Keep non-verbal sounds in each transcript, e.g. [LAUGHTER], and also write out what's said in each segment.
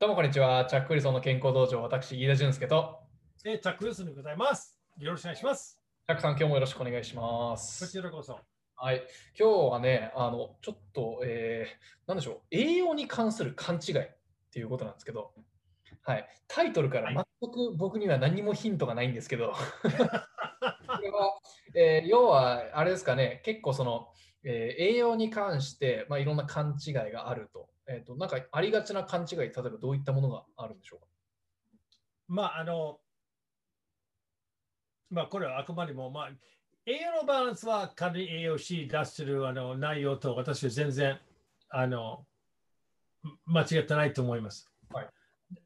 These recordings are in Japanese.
どうもこんにちは。チャック・ウィルソンの健康道場、私、飯田俊介と、えー、チャック・ウィルソンでございます。よろしくお願いします。チャックさん、今日もよろしくお願いしまこす。ちらこそ。はい。今日はね、あの、ちょっと、えー、なんでしょう、栄養に関する勘違いっていうことなんですけど、はい。タイトルから全く僕には何もヒントがないんですけど、[LAUGHS] これは、えー要は、あれですかね、結構その、えー栄養に関して、まあ、いろんな勘違いがあると。えっ、と、なんかありがちな勘違い、例えばどういったものがあるんでしょうか？まあ、あの、まあ、これはあくまでも、まあ、栄養のバランスは仮に栄養士出してるあの内容と私は全然あの間違ってないと思います。はい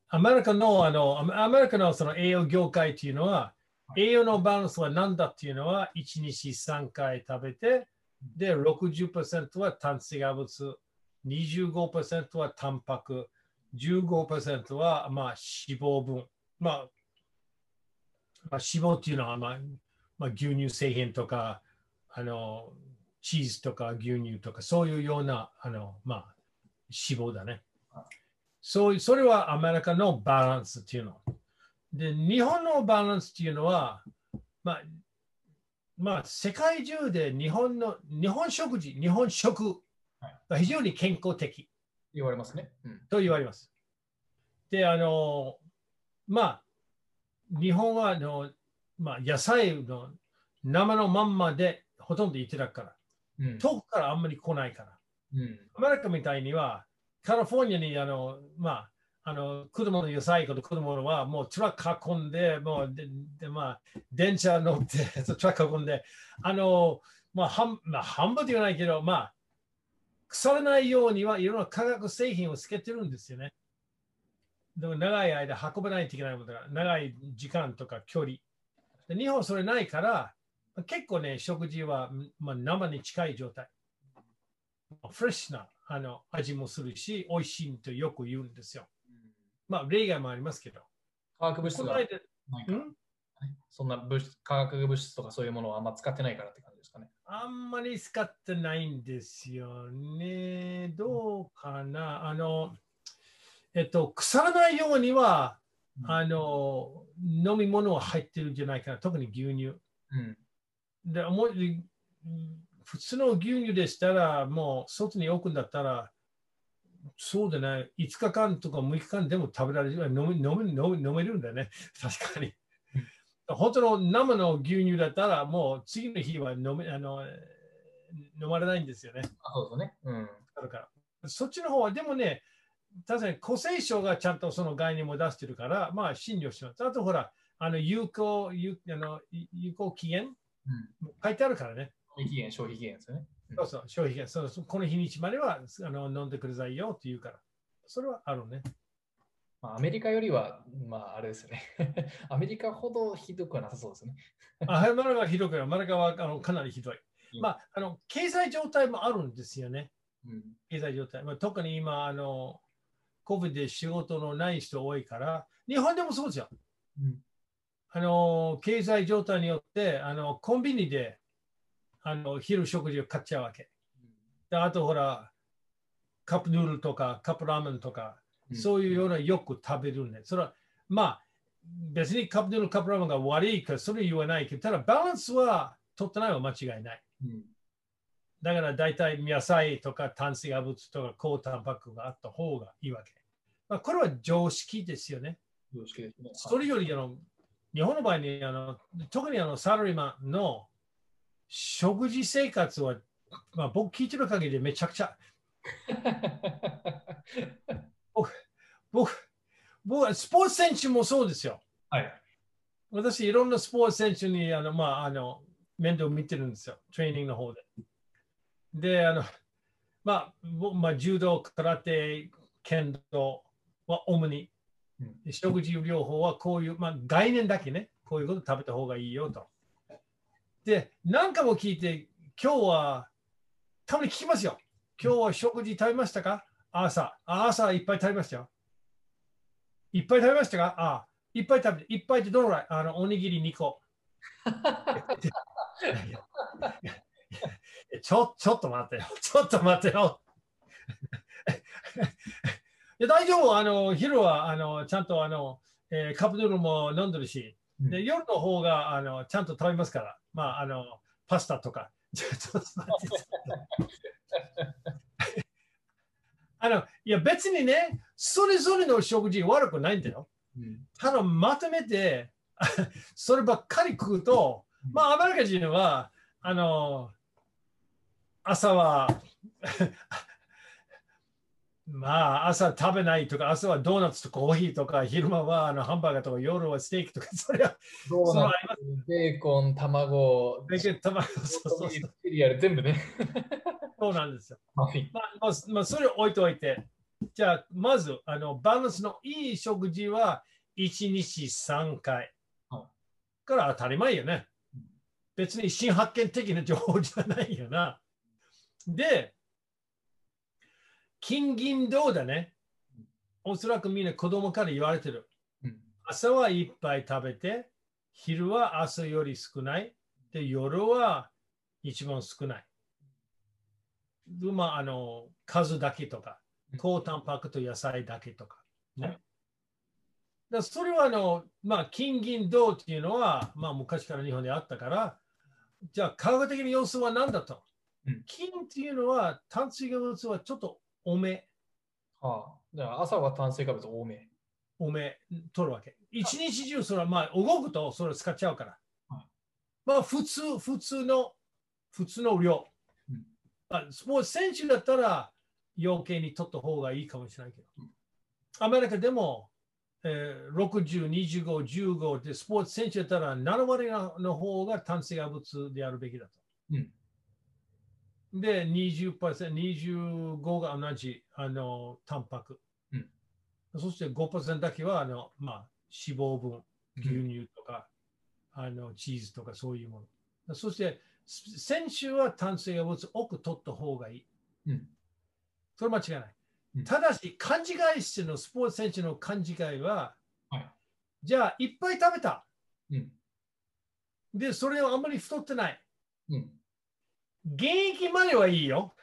アメリカのあのアメリカのその栄養業界っていうのは、栄養のバランスは何だっていうのは1日3回食べて、で60%は炭水化物、25%はタンパク、15%はまあ脂肪分。まあ、まあ、脂肪っていうのは、まあまあ、牛乳製品とかあのチーズとか牛乳とかそういうようなあの、まあ、脂肪だね。そうそれはアメリカのバランスっていうの。で、日本のバランスっていうのは、まあ、まあ、世界中で日本の日本食事、日本食非常に健康的。言われますね。うん。と言われます。で、あの、まあ、日本はあの、まあ、野菜の生のまんまでほとんどいただくから、うん遠くからあんまり来ないから。うんアメリカみたいには、カリフォルニアにあの、まあ、あの子供の野菜と子供はもうトラック運んで、もうでで、まあ、電車乗って、[LAUGHS] トラック運んで、あの、まあ、半まあ、半分ではないけど、まあ、腐らないようにはいろんな化学製品をつけてるんですよね。でも長い間運ばないといけないものだから、長い時間とか距離。で日本はそれないから、結構ね、食事は、まあ、生に近い状態。フレッシュなあの味もするし、美味しいとよく言うんですよ。まあ、例外もありますけど。化学物質がないからん？そんな物質化学物質とかそういうものをあんま使ってないからって感。あんまり使ってないんですよね。どうかな？あの、えっと、腐らないようには、あの、飲み物は入ってるんじゃないかな。特に牛乳。うん。でもう普通の牛乳でしたら、もう外に置くんだったら、そうだね、5日間とか6日間でも食べられる、飲め飲め飲め飲めるんだよね、確かに。本当の生の牛乳だったら、もう次の日は飲めあの飲まれないんですよね。あそうですね。うん。だからそっちの方は、でもね、確かに厚生省がちゃんとその概念も出してるから、まあ、診療します。あとほら、あの有効有あの有効期限うん。書いてあるからね。消費期限、消費期限ですよね。うんそうそう、消費がそうそうこの日にちまではあの飲んでくださいよって言うから。それはあるね。まあ、アメリカよりは、まあ、あれですよね。[LAUGHS] アメリカほどひどくはなさそうですね。あはい、マラガはひどくない。マラガはあのかなりひどい。うんまあ、あの経済状態もあるんですよね。うん。経済状態。まあ、特に今、あの、COVID で仕事のない人多いから、日本でもそうですよ。うん。あの、経済状態によって、あの、コンビニで、あの、昼食事を買っちゃうわけ。であとほら、カップヌードルとかカップラーメンとか、うんそういうようなよく食べるんで、それは、まあ、別にカップヌードル、カップラーメンが悪いか、それ言わないけど、ただバランスは取ってないは間違いない。うん。だから大体野菜とか炭水化物とか高タンパクがあった方がいいわけ。まあ、これは常識ですよね。常識ですね。それよりあの日本の場合にあの特にあのサラリーマンの食事生活は、まあ、僕聞いてる限りでめちゃくちゃ [LAUGHS] 僕僕はスポーツ選手もそうですよ。はい。私いろんなスポーツ選手にあの、まあ、あの面倒見てるんですよ。トレーニングの方で。で、あのまあ、僕まあ、柔道、空手、剣道は主にうんで食事療法はこういう、まあ、概念だけね、こういうこと食べた方がいいよと。で、何かも聞いて、今日は、たまに聞きますよ。今日は食事食べましたか？朝。あ朝いっぱい食べましたよ。いっぱい食べましたか？ああ、いっぱい食べて、いっぱいってどのぐらい？あの、おにぎり2個。[LAUGHS] ちょちょっと待ってよ。ちょっと待 [LAUGHS] ってよ。いで大丈夫、あの昼はあのちゃんとあの、えーカップヌードルも飲んでるし、うんで夜の方があのちゃんと食べますから、まあ、あのパスタとか。[LAUGHS] ちょっと待ってあのいや別にね、それぞれの食事悪くないんだよ。うんただまとめて、[LAUGHS] そればっかり食うと、まあアメリカ人は、あの、朝は、まあ朝食べないとか、朝はドーナツとコーヒーとか、昼間はあのハンバーガーとか、夜はステーキとか、それは、ドーナツベーコン、卵、だけど卵そうそうそうシリアル全部ね。そうなんですよ。まあ、まあ、まあ、それを置いといて、じゃあ、まず、あのバランスのいい食事は1日3回。はいから当たり前よねうん。別に新発見的な情報じゃないよな。で、金銀銅だね。おそらくみんな子供から言われてる。うん朝はいっぱい食べて、昼は朝より少ない。で、夜は一番少ない。でまあ、あの、数だけとかうん、高タンパクと野菜だけとか。ね。はいだそれはあの、まあ、金銀銅っていうのは、まあ、昔から日本であったから、じゃあ科学的な要素は何だと、うん金っていうのは炭水化物はちょっと多め、はあ、だから朝は炭水化物多め。多め取るわけ。一日中それはまあ動くとそれ使っちゃうからはい。まあ普通、普通の、普通の量うん。あスポーツ選手だったら余計に取った方がいいかもしれないけどうん。アメリカでも、えー60、25、15でスポーツ選手だったら7割の方が炭水化物であるべきだと。うん。で、20%、25が同じあのタンパク。うんそして5%だけはあの、まあ、脂肪分、牛乳とか、あのチーズとかそういうもの。そして、選手は炭水化物多く取った方がいい。うんそれ間違いない。うんただし、勘違いしてのスポーツ選手の勘違いは、はいじゃあ、いっぱい食べた。うん。で、それをあんまり太ってない。うん。現役まではいいよ。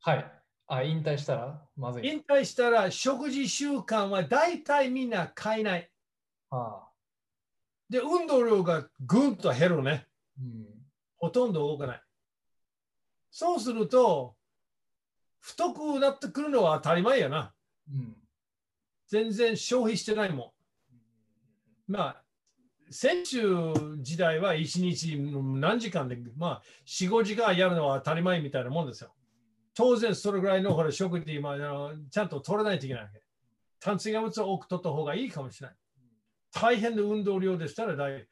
はい。あ、引退したら？まずい。引退したら食事習慣は大体みんな変えない。はあ。で、運動量がぐんと減るね。うん。ほとんど動かない。そうすると、太くなってくるのは当たり前やな。うん。全然消費してないもん。まあ、選手時代は1日何時間で、まあ、4、5時間やるのは当たり前みたいなもんですよ。当然、それぐらいのほら食事、まああの、ちゃんと取らないといけないわけ。炭水化物を多く取った方がいいかもしれない。大変な運動量でしたら大、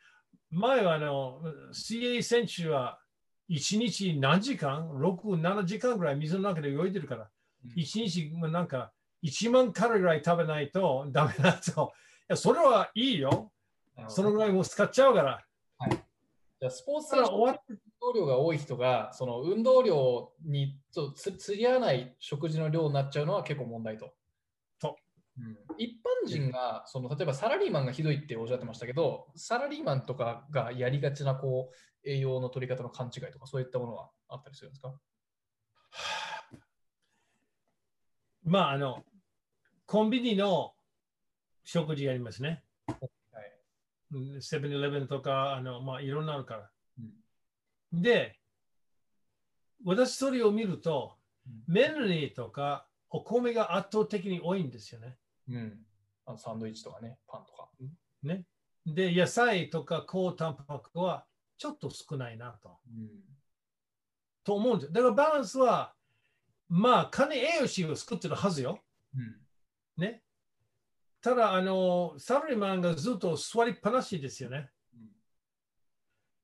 前はあの、CA 選手は1日何時間 ?6、7時間ぐらい水の中で泳いでるから、うん1日まあなんか1万カロリーぐらい食べないとダメだと。いや、それはいいよ。そのぐらいもう使っちゃうから。じゃあスポーツた選手だ終わっ運動量が多い人が、その運動量にとつ釣り合わない食事の量になっちゃうのは結構問題と。そうん一般人がその例えばサラリーマンがひどいっておっしゃってましたけど、サラリーマンとかがやりがちなこう栄養の取り方の勘違いとかそういったものはあったりするんですか？[SIGHS] まあ、あの、コンビニの食事やりますね。はい。セブンイレブンとか、あの、まあ、いろんなのあるから。うんで、私それを見ると、メンリーとかお米が圧倒的に多いんですよね。うん。あのサンドイッチとかね、パンとか。ね。で、野菜とか高タンパクはちょっと少ないなと。うん。と思うんです。だからバランスは、まあ、金栄養士を作ってるはずよ。うん。ね。ただ、あの、サラリーマンがずっと座りっぱなしですよね。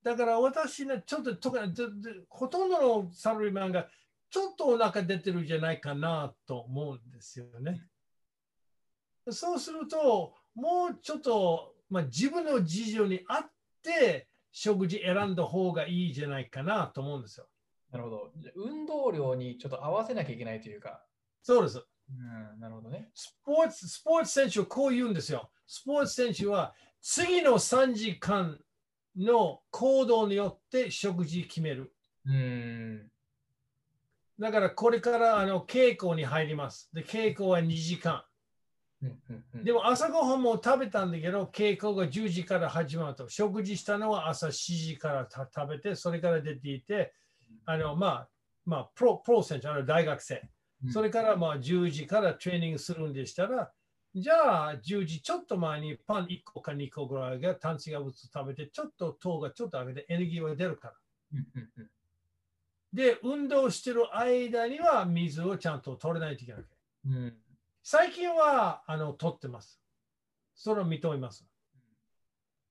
だから私ね、ちょっと特にででほとんどのサラリーマンがちょっとお腹出てるんじゃないかなと思うんですよね。そうすると、もうちょっと、まあ、自分の事情に合って食事選んだ方がいいじゃないかなと思うんですよ。なるほど。運動量にちょっと合わせなきゃいけないというか。そうです。うん、なるほどね。スポーツ、スポーツ選手はこう言うんですよ。スポーツ選手は次の3時間の行動によって食事決める。うん。だからこれからあの稽古に入ります。で、稽古は2時間。うんうんうんでも朝ごはんも食べたんだけど、稽古が10時から始まると。食事したのは朝7時からた食べて、それから出ていて、あの、まあ、まあ、プロ、プロ選手、あの大学生。うんそれからまあ10時からトレーニングするんでしたら、じゃあ10時ちょっと前にパン1個か2個ぐらいが炭水化物食べて、ちょっと糖がちょっと上げてエネルギーが出るから。で、運動してる間には水をちゃんと取れないといけない。うん最近はあの取ってます。それを認めます。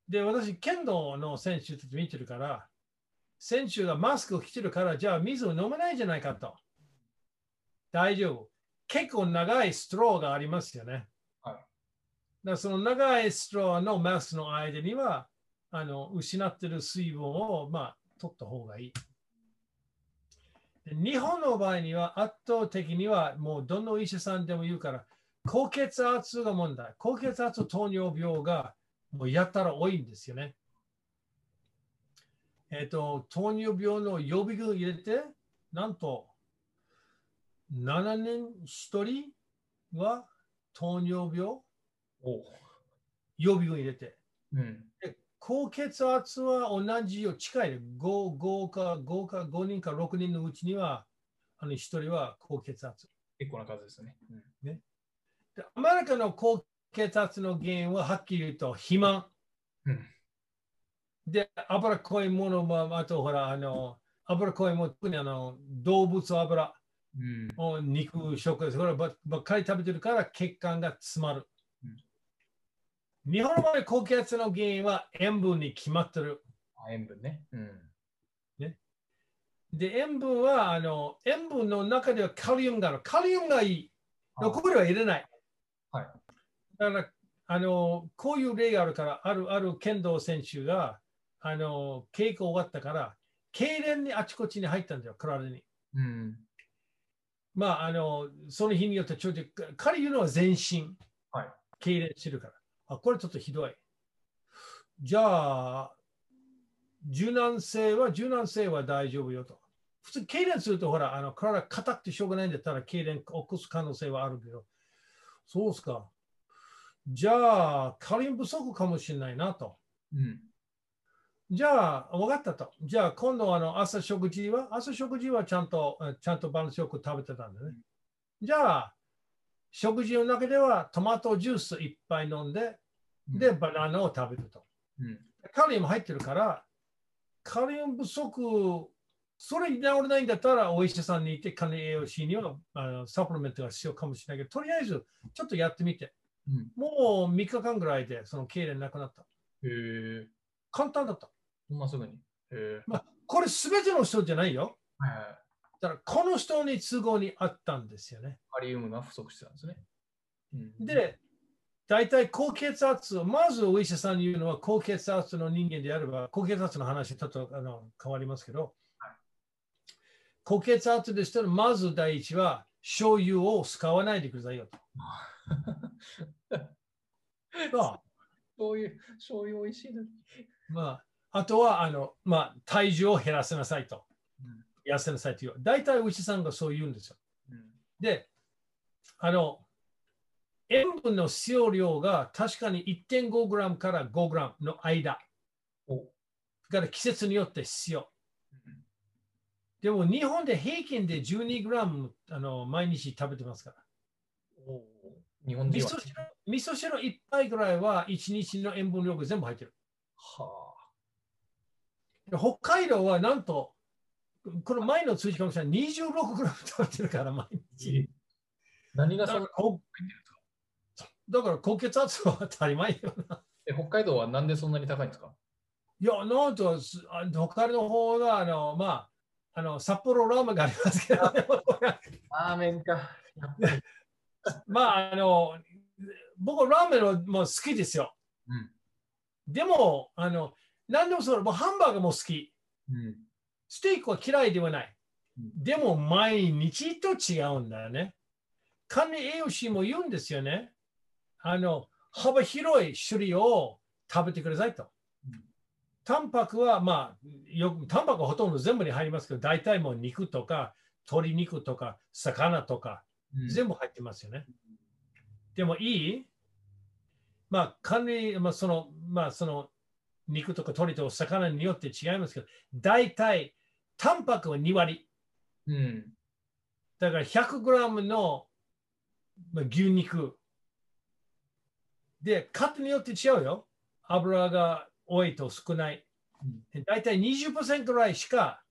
で、私、剣道の選手たち見てるから、選手がマスクを着てるから、じゃあ水を飲めないじゃないかと。大丈夫。結構長いストローがありますよね。はいだその長いストローのマスクの間には、あの失ってる水分を、まあ、取った方がいい。で日本の場合には圧倒的にはもうどの医者さんでも言うから高血圧が問題。高血圧糖尿病がもうやったら多いんですよね。えっ、と、糖尿病の予備軍入れて、なんと7年1人は糖尿病？おう予備軍入れて。うんで高血圧は同じよ、近いね。5, 5か5か5人か6人のうちには、あの1人は高血圧。結構な数ですね。うんでアメリカの高血圧の原因ははっきり言うと肥満。うんで、脂っこいものも、あとほら、あの、脂っこいもの、特にあの動物油うんを肉食です。こればばっかり食べてるから血管が詰まる。日本の場合、高血圧の原因は塩分に決まってる。あ塩分ね。うんで、塩分は、あの、塩分の中ではカリウムがある。カリウムがいい。あこれは入れない。はいだから、あの、こういう例があるから、ある、ある剣道選手が、あの、稽古終わったから、痙攣にあちこちに入ったんだよ、体に。うんまあ、あの、その日によってちょっと、彼言うのは全身。はい痙攣してるから。あ、これちょっとひどい。じゃあ、柔軟性は、柔軟性は大丈夫よと。普通、痙攣すると、ほら、あの体硬くてしょうがないんだったら、痙攣起こす可能性はあるけど、そうですか。じゃあ、カリウム不足かもしれないなと。うんじゃあ、分かったと。じゃあ、今度あの朝食事は、朝食事はちゃんと、えちゃんとバランスよく食べてたんだね。じゃあ、食事の中ではトマトジュースいっぱい飲んで、で、バナナを食べると。うんカリウム入ってるから、カリウム不足、それに治らないんだったら、お医者さんに行って、管理栄養士にはあのサプリメントが必要かもしれないけど、とりあえず、ちょっとやってみて。うんもう3日間ぐらいで、その痙攣なくなった。へえ簡単だった。そんなすぐに。まあ、これ全ての人じゃないよ。だから、この人に都合にあったんですよね。カリウムが不足してたんですね。うん、で、大体高血圧、まずお医者さんに言うのは、高血圧の人間であれば、高血圧の話、ちょっとあの変わりますけど、はい高血圧でしたら、まず第一は、醤油を使わないでくださいよと。まそういう醤油美味しいのに。あ、まあ、あとはあの、まあ、体重を減らせなさいと。うん痩せなさいという。大体お医者さんがそう言うんですよ。うんで、あの、塩分の使用量が確かに 1.5g から 5g の間。から季節によって必要。うんでも日本で平均で 12g あの毎日食べてますから。お日本人は。味噌汁味噌汁1杯ぐらいは1日の塩分量が全部入ってる。はで北海道はなんと、この前の通知かもしれない 26g 食べてるから毎あ。日。何がそんなだから高血圧は当たり前よな。え北海道はなんでそんなに高いんですか？いや、なんと、北海道の方が、あの、まあ、あの、札幌ラーメンがありますけど、ね、[LAUGHS] ラーメンか。[LAUGHS] まあ、あの、僕、ラーメンはもう好きですよ。うんでも、あの、何でもそう、もうハンバーガーも好き。うんステーキは嫌いではない。うんでも、毎日と違うんだよね。管理栄養士も言うんですよね。あの、幅広い種類を食べてくださいとうん。タンパクは、まあ、よく、タンパクはほとんど全部に入りますけど、大体もう肉とか、鶏肉とか、魚とか、うん全部入ってますよね。でもいい？まあ、管理、まあ、その、まあ、その、肉とか鶏と魚によって違いますけど、大体、タンパクは2割。うん。だから 100g のまあ牛肉。で、カットによって違うよ。油が多いと少ない。大体20%ぐらいしか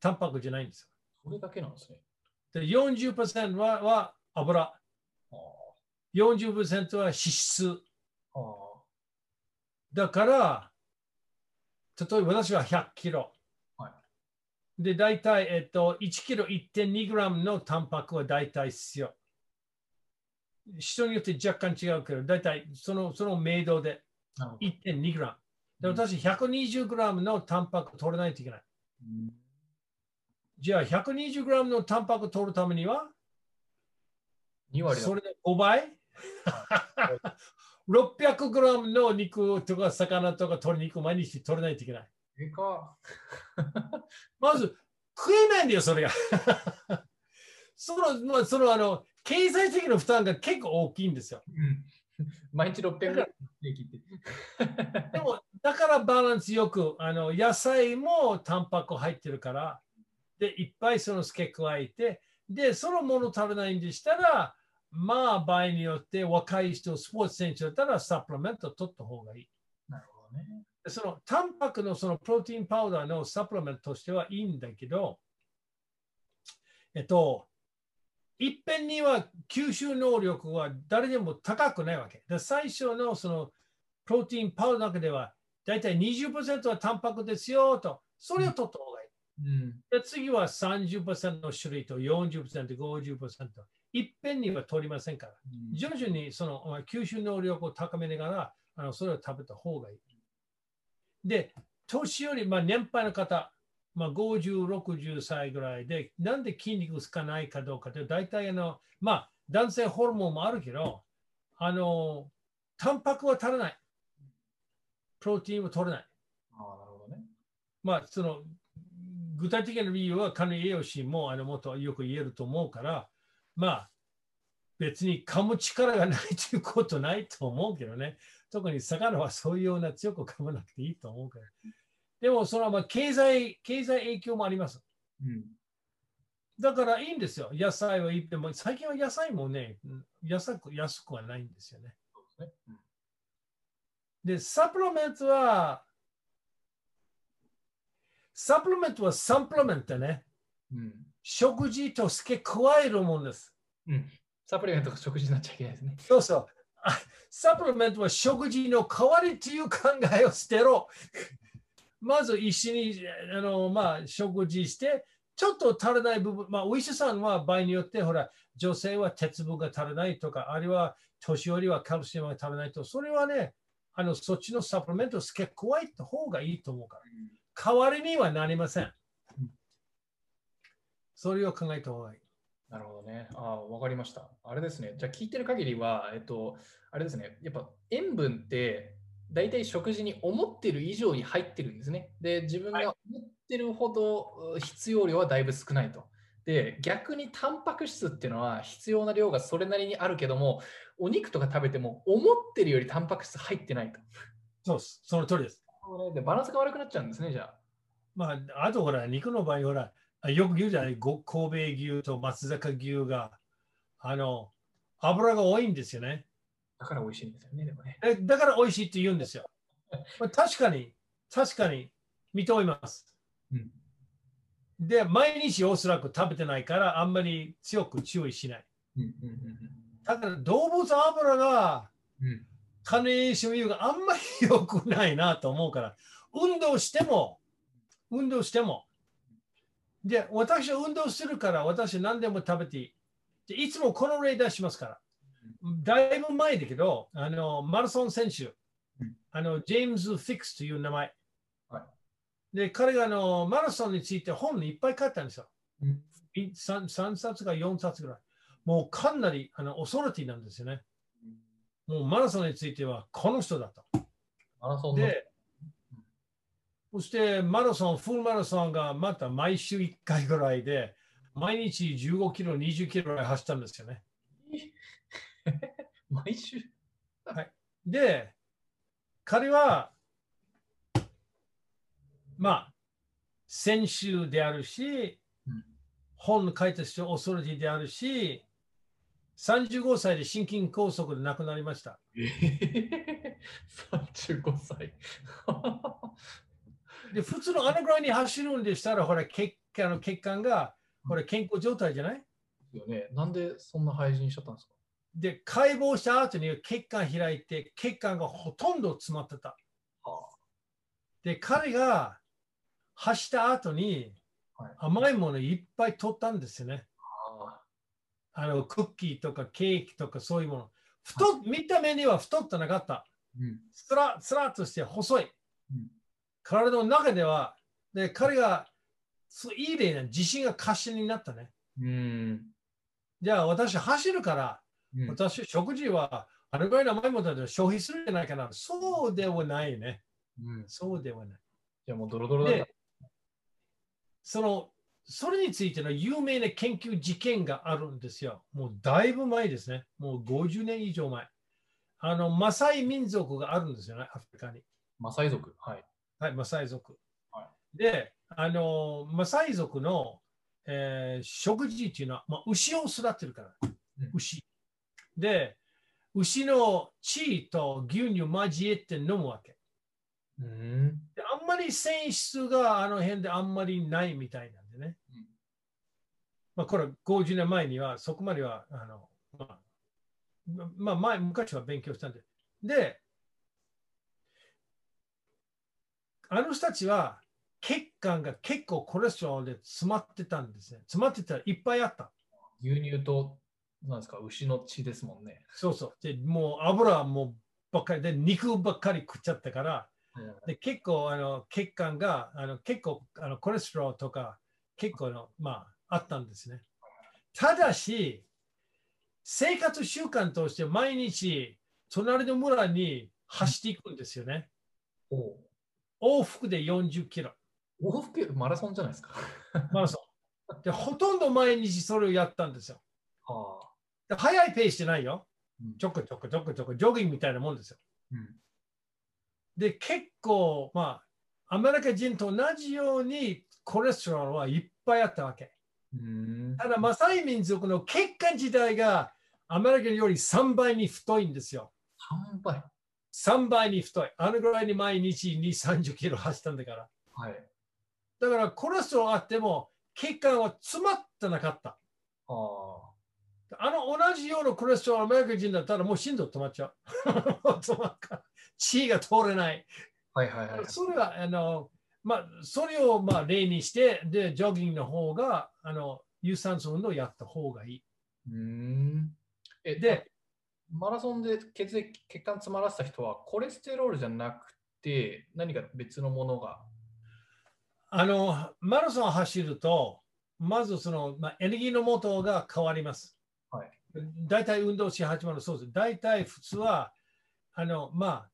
タンパクじゃないんですそれだけなんですね。よ。で40%はは油。ああ。40%は脂質。だから、例えば私は100キロ。はいで、大体、えっと、1キロ1.2グラムのタンパクは大体必要。人によって若干違うけど、大体そのその明度でなるほど。1.2グラム。で私、120グラムのタンパクを取らないといけない。うんじゃあ、120グラムのタンパクを取るためには、2割だそれで5倍？[LAUGHS] ?600 グラムの肉とか魚とか鶏肉を毎日取らないといけない。ええか。まず、食えないんだよ、それが。[LAUGHS] その、まあ、その、あの、経済的な負担が結構大きいんですよ。うん毎日600グラム。[LAUGHS] でも、だからバランスよく、あの、野菜もタンパク入ってるから、で、いっぱいその付け加えて、で、そのもの食べないんでしたら、まあ、場合によって若い人、スポーツ選手だったらサプリメントを取った方がいい。なるほどね。そのタンパクのそのプロテインパウダーのサプリメントとしてはいいんだけど、えっと、いっぺんには吸収能力は誰でも高くないわけ。で最初のそのプロテインパウダーの中では、だいたい20%はタンパクですよと、それを取った方がいい。うん。で次は30%の種類と40%、50%。いっぺんには取りませんから。徐々にそのまあ吸収能力を高めながら、あのそれを食べた方がいい。で、年寄り、まあ、年配の方、まあ、50、60歳ぐらいで、なんで筋肉つかないかどうかというと、大体あの、まあ、男性ホルモンもあるけど、あの、タンパクは足らない。プロテインは取れない。ああ、なるほどね。まあ、その、具体的な理由は、管理栄養士もあのもっとよく言えると思うから、まあ、別に噛む力がないということないと思うけどね。特に魚はそういうような強く噛まなくていいと思うから。でも、そのまあ経済、経済影響もあります。うん。だからいいんですよ。野菜はいいっても、最近は野菜もね、安く安くはないんですよね。でサプリメントは、サプリメントはサンプリメントね。うん。食事と付け加えるものです。うん。サプリメントが食事になっちゃいけないですね。そうそう。あサプリメントは食事の代わりという考えを捨てろ。[LAUGHS] まず一緒にあの、まあ、食事して、ちょっと足らない部分、まあ、お医者さんは場合によって、ほら、女性は鉄分が足らないとか、あるいは年寄りはカルシウムが足らないと、それはね、あのそっちのサプリメントを付け加えた方がいいと思うから。代わりにはなりません。それを考えた方がいい。なるほどね。ああ、わかりました。あれですね。じゃあ聞いてる限りは、えっと、あれですね。やっぱ塩分って、大体食事に思ってる以上に入ってるんですね。で、自分が思ってるほどう必要量はだいぶ少ないと。で、逆にタンパク質っていうのは必要な量がそれなりにあるけども、お肉とか食べても思ってるよりタンパク質入ってないと。そうです。その通りです。でバランスが悪くなっちゃうんですね、じゃあ。まあ、あとほら、肉の場合、ほら、あよく言うじゃない、ご神戸牛と松坂牛が、あの、油が多いんですよね。だから美味しいんですよね、でもね。えだから美味しいって言うんですよ。まあ、確かに、確かに認めます。うんで、毎日おそらく食べてないから、あんまり強く注意しない。うんうんうんだから動物油が、カネーション油があんまり良くないなと思うから、運動しても、運動しても。で、私は運動するから、私何でも食べていい。でいつもこの例出しますから。だいぶ前だけど、あのマラソン選手うん、あのジェームズ・フィックスという名前。はいで、彼があのマラソンについて本いっぱい書いたんですよ。うんい 3, 3冊か4冊ぐらい。もうかなりあのオソリティなんですよね。もうマラソンについてはこの人だと。マラソンので、そしてマラソン、フルマラソンがまた毎週1回ぐらいで、毎日15キロ、20キロぐらい走ったんですよね。[LAUGHS] 毎週？で、彼は、まあ、選手であるし、うん本の書いた人、オーソリティであるし、35歳で心筋梗塞で亡くなりました。えへ35 [LAUGHS] 歳。[LAUGHS] で、普通のあのぐらいに走るんでしたら、ほら、血あの血管が、これ健康状態じゃない？よね。なんでそんな廃人しちゃったんですか？で、解剖した後に血管開いて、血管がほとんど詰まってた。はで、彼が走った後にはい甘いものいっぱい取ったんですよね。ああのクッキーとかケーキとかそういうもの。太っ見た目には太ってなかった。うん。つらつらっとして細い。うん体の中では、で彼がそういい例な自信が過信になったね。うん。じゃあ私走るから、うん私食事はあれぐらいの甘いもので消費するんじゃないかな。そうではないね。うん。そうではない。じゃあもうドロドロだその、それについての有名な研究事件があるんですよ。もうだいぶ前ですね。もう50年以上前。あの、マサイ民族があるんですよね、アフリカに。マサイ族？はい。はい、マサイ族。はで、あの、マサイ族の、えー食事っていうのは、まあ、牛を育てるからうん。牛。で、牛の血と牛乳交えて飲むわけ。うん。であんまり泉質があの辺であんまりないみたいなんでね。うんまあ、これ50年前にはそこまでは、あのまあ、まあ、前、昔は勉強したんで。で、あの人たちは血管が結構コレステロールで詰まってたんですね。詰まってたらいっぱいあった。牛乳と、なんですか、牛の血ですもんね。そうそう。で、もう油はもうばっかりで、肉ばっかり食っちゃったから、で結構あの血管があの結構あのコレステロールとか結構の、まあ、あったんですね。ただし、生活習慣として毎日隣の村に走っていくんですよね。お往復で40キロ。往復マラソンじゃないですか。マラソン。で、ほとんど毎日それをやったんですよ。はあ。で速いペースじゃないようん。ちょこちょこちょこちょこ、ジョギングみたいなもんですよ。うん。で、結構、まあ、アメリカ人と同じようにコレステロールはいっぱいあったわけ。うん。ただ、マサイ民族の血管自体がアメリカより3倍に太いんですよ。3倍。3倍に太い。あのぐらいに毎日2、30キロ走ったんだから。はい。だから、コレステロールあっても血管は詰まってなかった。はあの同じようなコレステロールアメリカ人だったらもう心臓止まっちゃう。[LAUGHS] 止まっか血が通れない。あ。はいはいはい。それは、あの、まあ、それをまあ例にして、で、ジョギングの方が、あの、有酸素運動をやった方がいい。うん。え、で、マラソンで血液、血管詰まらせた人は、コレステロールじゃなくて、何か別のものが？あの、マラソンを走ると、まずその、まあ、エネルギーの元が変わります。はい。大体運動し始まるそうです。大体普通は、あの、まあ、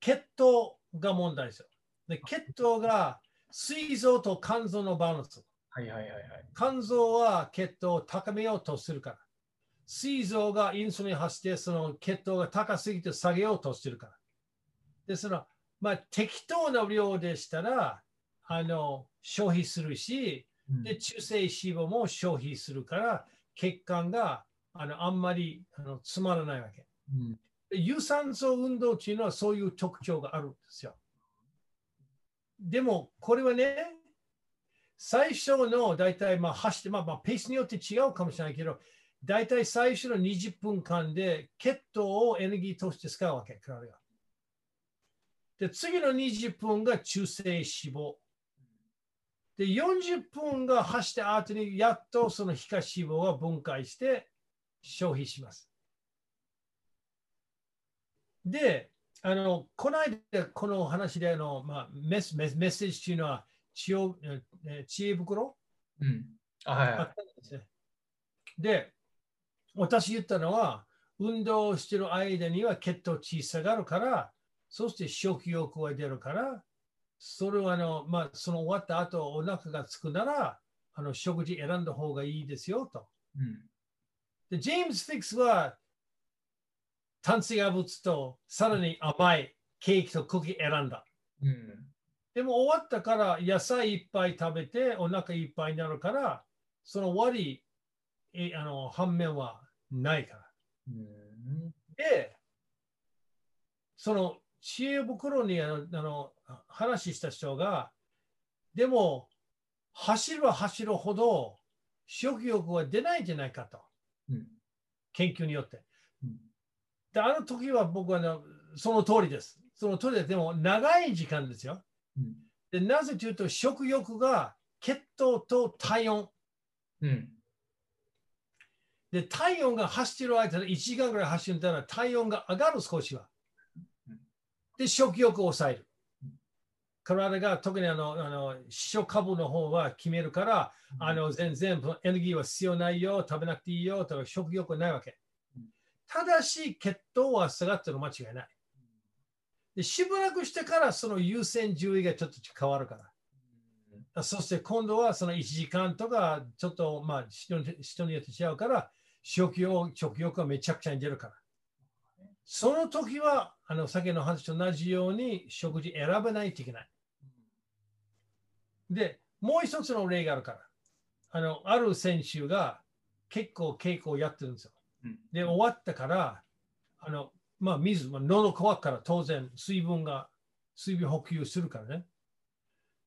血糖が問題ですよ。で血糖が膵臓と肝臓のバランス。はいはいはいはい。肝臓は血糖を高めようとするから。膵臓がインスリン発して、その血糖が高すぎて下げようとしてるから。で、その、まあ、適当な量でしたら、あの、消費するし、うんで、中性脂肪も消費するから、血管があのあんまりあの詰まらないわけ。うんで有酸素運動っていうのはそういう特徴があるんですよ。でも、これはね、最初の大体、まあ、走って、まあ、まあ、ペースによって違うかもしれないけど、大体最初の20分間で血糖をエネルギーとして使うわけ、彼が。で、次の20分が中性脂肪。で、40分が走った後にやっとその皮下脂肪が分解して消費します。で、あの、この間、この話であの、まあ、メスメスメッセージというのは知恵、え知恵袋うん。あ、はいあはったんですね。で、私言ったのは、運動をしている間には血糖値下がるから、そして食欲が出るから、それはあの、まあ、その終わった後、お腹がつくなら、あの食事選んだ方がいいですよと。い。うん。で、ジェームズ・フィックスは、炭水化物とさらに甘いケーキとクッキー選んだ。うん。でも終わったから野菜いっぱい食べてお腹いっぱいになるから、その悪いえあの反面はないから。うん。で、その知恵袋にあのあの話した人が、でも走るは走るほど食欲は出ないんじゃないかと、うん研究によって。うんで、あの時は僕はね、その通りです。その通りで、でも長い時間ですよ。うん。でなぜというと、食欲が血糖と体温。うん。で、体温が走ってる間で1時間ぐらい走るんだら体温が上がる少しはうん。で、食欲を抑えるうん。体が特にあの、あの、視書株の方は決めるから、あの、全然エネルギーは必要ないよ、食べなくていいよ、とか食欲はないわけうん。ただし、血糖は下がってるの間違いない。で、しばらくしてからその優先順位がちょっと変わるから。そして今度はその1時間とか、ちょっとまあ人によって違うから、食欲食欲がめちゃくちゃに出るから。その時は、あの先の話と同じように食事選ばないといけない。で、もう一つの例があるから。あの、ある選手が結構稽古をやってるんですよ。うんで、終わったから、あの、まあ水、まあ、喉乾くから当然水分が、水分補給するからね。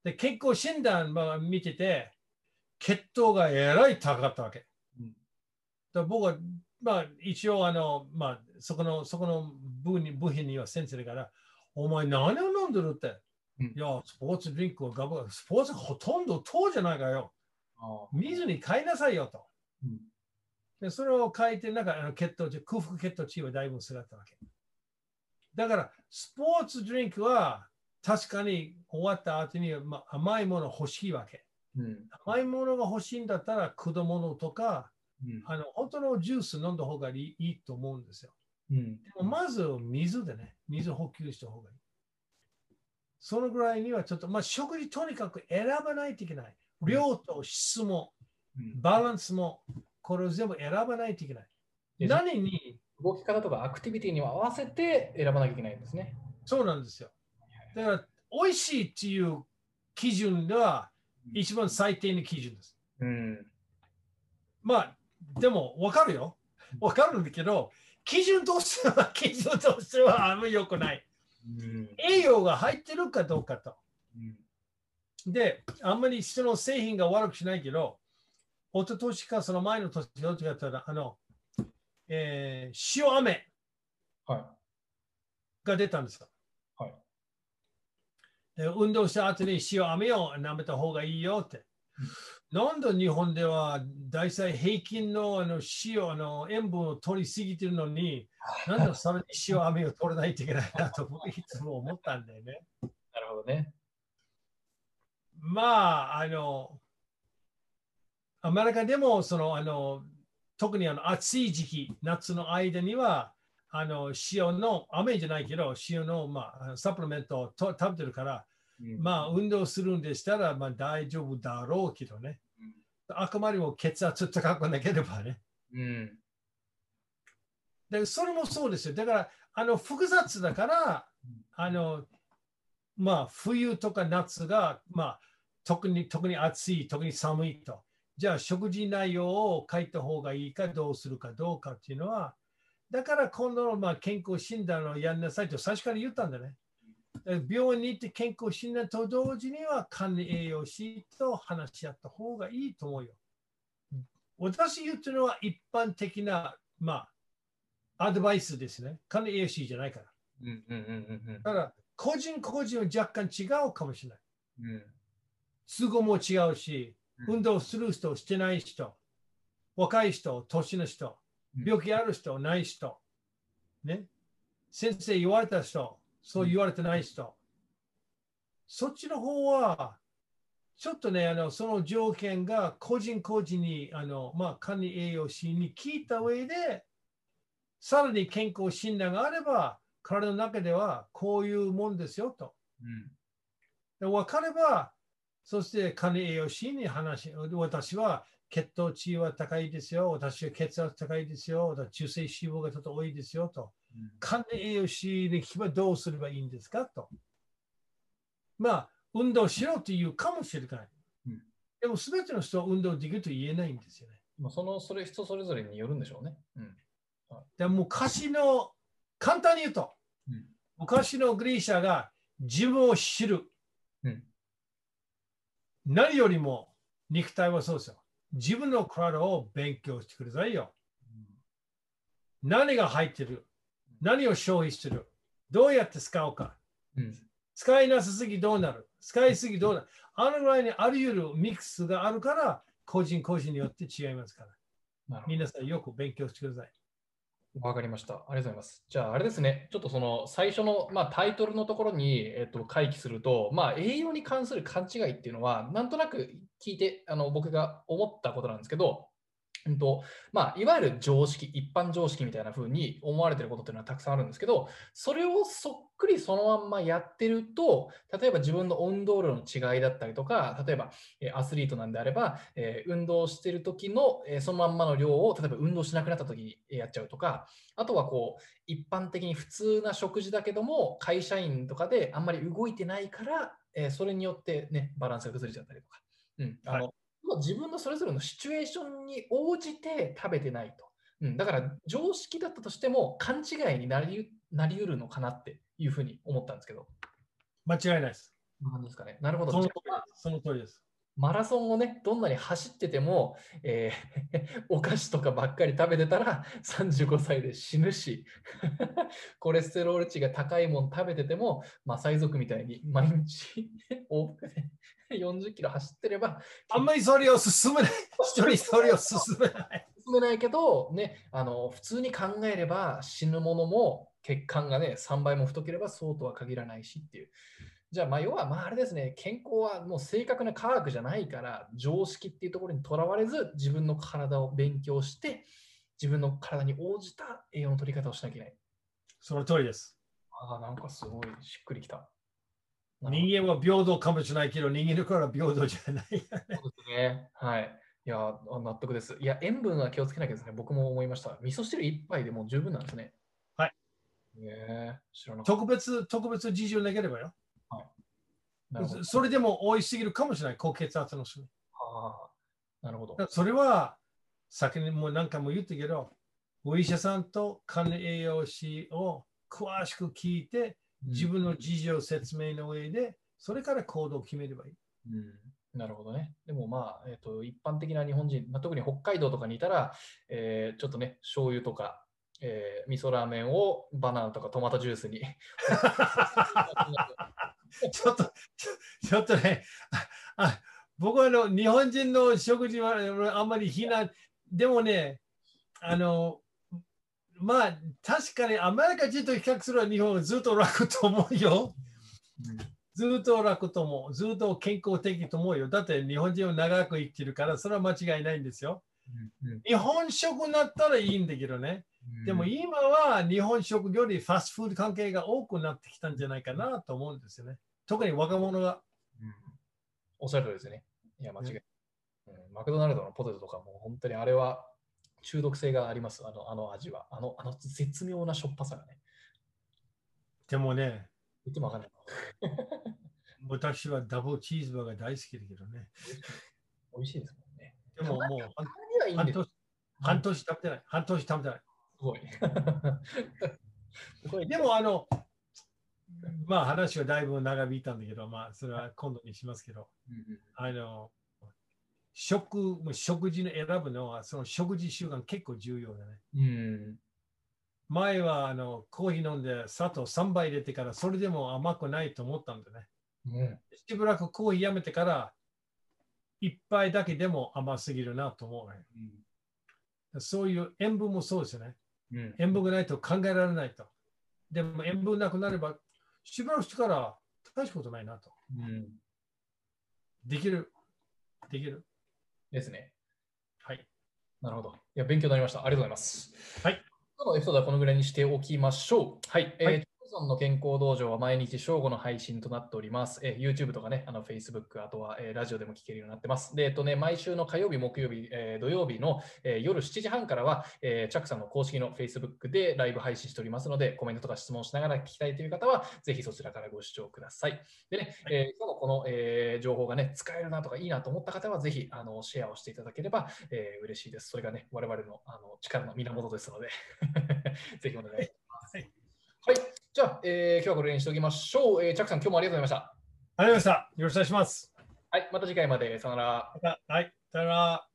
で、健康診断まあ見てて、血糖がえらい高かったわけ。うんだ僕は、まあ一応あの、まあそこの、そこの部に部品には先生だから、お前何を飲んでるって？うんいや、スポーツドリンクをガブガブ、スポーツほとんど糖じゃないかよ。あ水に変えなさいよと。うんでそれを書いて、なんかあの血糖値、空腹血糖値はだいぶ下がったわけ。だから、スポーツドリンクは確かに終わった後に、まあ、甘いもの欲しいわけ。うん。甘いものが欲しいんだったら、果物とか、うん。あの本当のジュース飲んだ方がいいと思うんですよ。うん。でもまず水でね、水補給した方がいい。そのぐらいにはちょっと、まあ、食事とにかく選ばないといけない。量と質も、うんバランスも、これを全部選ばないといけない。で何に、動き方とかアクティビティに合わせて選ばなきゃいけないんですね。そうなんですよ。だから、美味しいっていう基準が一番最低の基準です。うん。まあ、でも分かるよ。分かるんだけど、基準としては、基準としてはあんまり良くない。うん。栄養が入ってるかどうかと。うん。で、あんまり人の製品が悪くしないけど、一昨年かその前の年、どっちかというと、あの、えー塩飴はが出たんですよ。はいで運動した後に塩飴を舐めた方がいいよって。なんで日本では大体平均のあの塩あの塩分を取りすぎてるのに、なんでさらに塩飴を取らないといけないなと僕いつも思ったんだよね。い。[LAUGHS] なるほどね。まあ、あの、アメリカでも、その、あの、特にあの暑い時期、夏の間には、あの、塩の、雨じゃないけど、塩の、まあ、サプリメントをと食べてるから、うんまあ、運動するんでしたら、まあ、大丈夫だろうけどね。あくまでも血圧高くなければね。うん。で、それもそうですよ。だから、あの、複雑だから、あの、まあ、冬とか夏が、まあ、特に、特に暑い、特に寒いと。じゃあ、食事内容を書いた方がいいか、どうするかどうかっていうのは、だから今度の、まあ、健康診断をやんなさいと最初から言ったんだね。病院に行って健康診断と同時には管理栄養士と話し合った方がいいと思うよ。私言ってるのは一般的な、まあ、アドバイスですね。管理栄養士じゃないから。うんうんうんだから、個人個人は若干違うかもしれない。うんうん。都合も違うし、運動する人、してない人、若い人、年の人、病気ある人、ない人、ね。先生言われた人、そう言われてない人。そっちの方は、ちょっとね、あのその条件が個人個人に、あのまあ、管理栄養士に聞いた上で、さらに健康診断があれば、体の中ではこういうもんですよと。うんで分かれば、そして管理栄養士に話し、私は血糖値は高いですよ、私は血圧高いですよ、私中性脂肪がちょっと多いですよと。管理栄養士に聞けばどうすればいいんですかと。まあ、運動しろというかもしれない。うんでも、すべての人は運動できると言えないんですよね。まあ、そのそれ人それぞれによるんでしょうね。うん。でも昔の、簡単に言うと、うん昔のグリーシャが自分を知る。うん何よりも肉体はそうですよ。自分の体を勉強してくださいよ。何が入ってる？何を消費する？どうやって使うか？うん。使いなさすぎどうなる？使いすぎどうなる？あのぐらいにあり得るミックスがあるから、個人個人によって違いますから。皆さんよく勉強してください。わかりました。ありがとうございます。じゃあ、あれですね、ちょっとその最初の、まあ、タイトルのところに、えっと、回帰すると、まあ、栄養に関する勘違いっていうのは、なんとなく聞いてあの僕が思ったことなんですけど、うんとまあ、いわゆる常識、一般常識みたいな風に思われてることっていうのはたくさんあるんですけど、それをそっくりそのまんまやってると、例えば自分の運動量の違いだったりとか、例えばアスリートなんであれば、え運動してる時の、えそのまんまの量を、例えば運動しなくなった時にやっちゃうとか、あとはこう、一般的に普通な食事だけども、会社員とかであんまり動いてないから、えそれによってね、バランスが崩れちゃったりとか。うん、あの自分のそれぞれのシチュエーションに応じて食べてないと。うん、だから常識だったとしても勘違いになりうなりうるのかなっていうふうに思ったんですけど。間違いないです。なんですかね。なるほど。その通りです。マラソンをね、どんなに走ってても、えー [LAUGHS] お菓子とかばっかり食べてたら35歳で死ぬし、[LAUGHS] コレステロール値が高いもの食べてても、マサイ族みたいに毎日往復で [LAUGHS] 40キロ走ってれば、あんまりそれを進めない。一人それを進めない。進めないけど、ね、あの普通に考えれば死ぬものも血管がね、3倍も太ければそうとは限らないしっていう。じゃあ、まあ、要は、まあ、あれですね、健康はもう正確な科学じゃないから、常識っていうところにとらわれず、自分の体を勉強して、自分の体に応じた栄養の取り方をしなきゃいけない。その通りです。ああ、なんかすごいしっくりきた。人間は平等かもしれないけど、人間のから平等じゃない。そうですね。はい。いや、あ納得です。いや、塩分は気をつけなきゃですね。僕も思いました。味噌汁一杯でもう十分なんですね。はい。ねえ、知らな。特別、特別事情なければよ。なるほど。それでも多いすぎるかもしれない。高血圧の人に。ああ、なるほどそれは、先にも何回も言ったけど、お医者さんと管理栄養士を詳しく聞いて、自分の事情説明の上で、それから行動を決めればいい。うん、なるほどね。でもまあ、えっと一般的な日本人、まあ、特に北海道とかにいたら、えーちょっとね、醤油とか、えー味噌ラーメンをバナナとかトマトジュースに。[LAUGHS] ちょっと、ちょっとね、ああ僕はあの日本人の食事はあんまり非難、でもね、あの、まあ、確かにアメリカ人と比較すれば日本はずっと楽と思うよ。ずっと楽と思う。ずっと健康的と思うよ。だって日本人は長く生きてるから、それは間違いないんですよ。日本食になったらいいんだけどね。でもうん今は日本食よりファストフード関係が多くなってきたんじゃないかなと思うんですよね。特に若者が。うんおっしゃる通りですね。いや、間違いない、うんマクドナルドのポテトとかも本当にあれは中毒性があります、あのあの味は。あのあの絶妙なしょっぱさがね。でもね、言ってもわかんない。[LAUGHS] 私はダブルチーズバーガー大好きだけどね。美味しいですもんね。でももう半年半年食べてない。半年食べてない。すごい。すごいでもあの、まあ話はだいぶ長引いたんだけど、まあそれは今度にしますけど、うんうんあの、食食事の選ぶのは、その食事習慣結構重要だね。うん前はあのコーヒー飲んで砂糖3杯入れてからそれでも甘くないと思ったんだね。うんしばらくコーヒーやめてから1杯だけでも甘すぎるなと思うね。そういう塩分もそうですよね。うん塩分がないと考えられないと。でも塩分なくなればしばらくしてから大したことないなと。うんできる。できる。ですね。はい。なるほど。いや、勉強になりました。ありがとうございます。はい。今日のエピソードはこのぐらいにしておきましょう。はい。えーはいさんの健康道場は毎日正午の配信となっております。えー YouTube とかね、あの Facebook、あとは、えーラジオでも聞けるようになってます。で、えっとね、毎週の火曜日、木曜日、えー土曜日の、えー夜7時半からは、えーチャックさんの公式の Facebook でライブ配信しておりますので、コメントとか質問しながら聞きたいという方は、ぜひそちらからご視聴ください。でね、えー今日のこの、えー情報がね、使えるなとかいいなと思った方は、ぜひあのシェアをしていただければ、えー嬉しいです。それがね、我々のあの力の源ですので、[LAUGHS] ぜひお願いします。はいはい、じゃあ、えー今日はこれにしておきましょう。えーチャックさん、今日もありがとうございました。ありがとうございました。よろしくお願いします。はい、また次回まで。さよなら。はい。さよなら。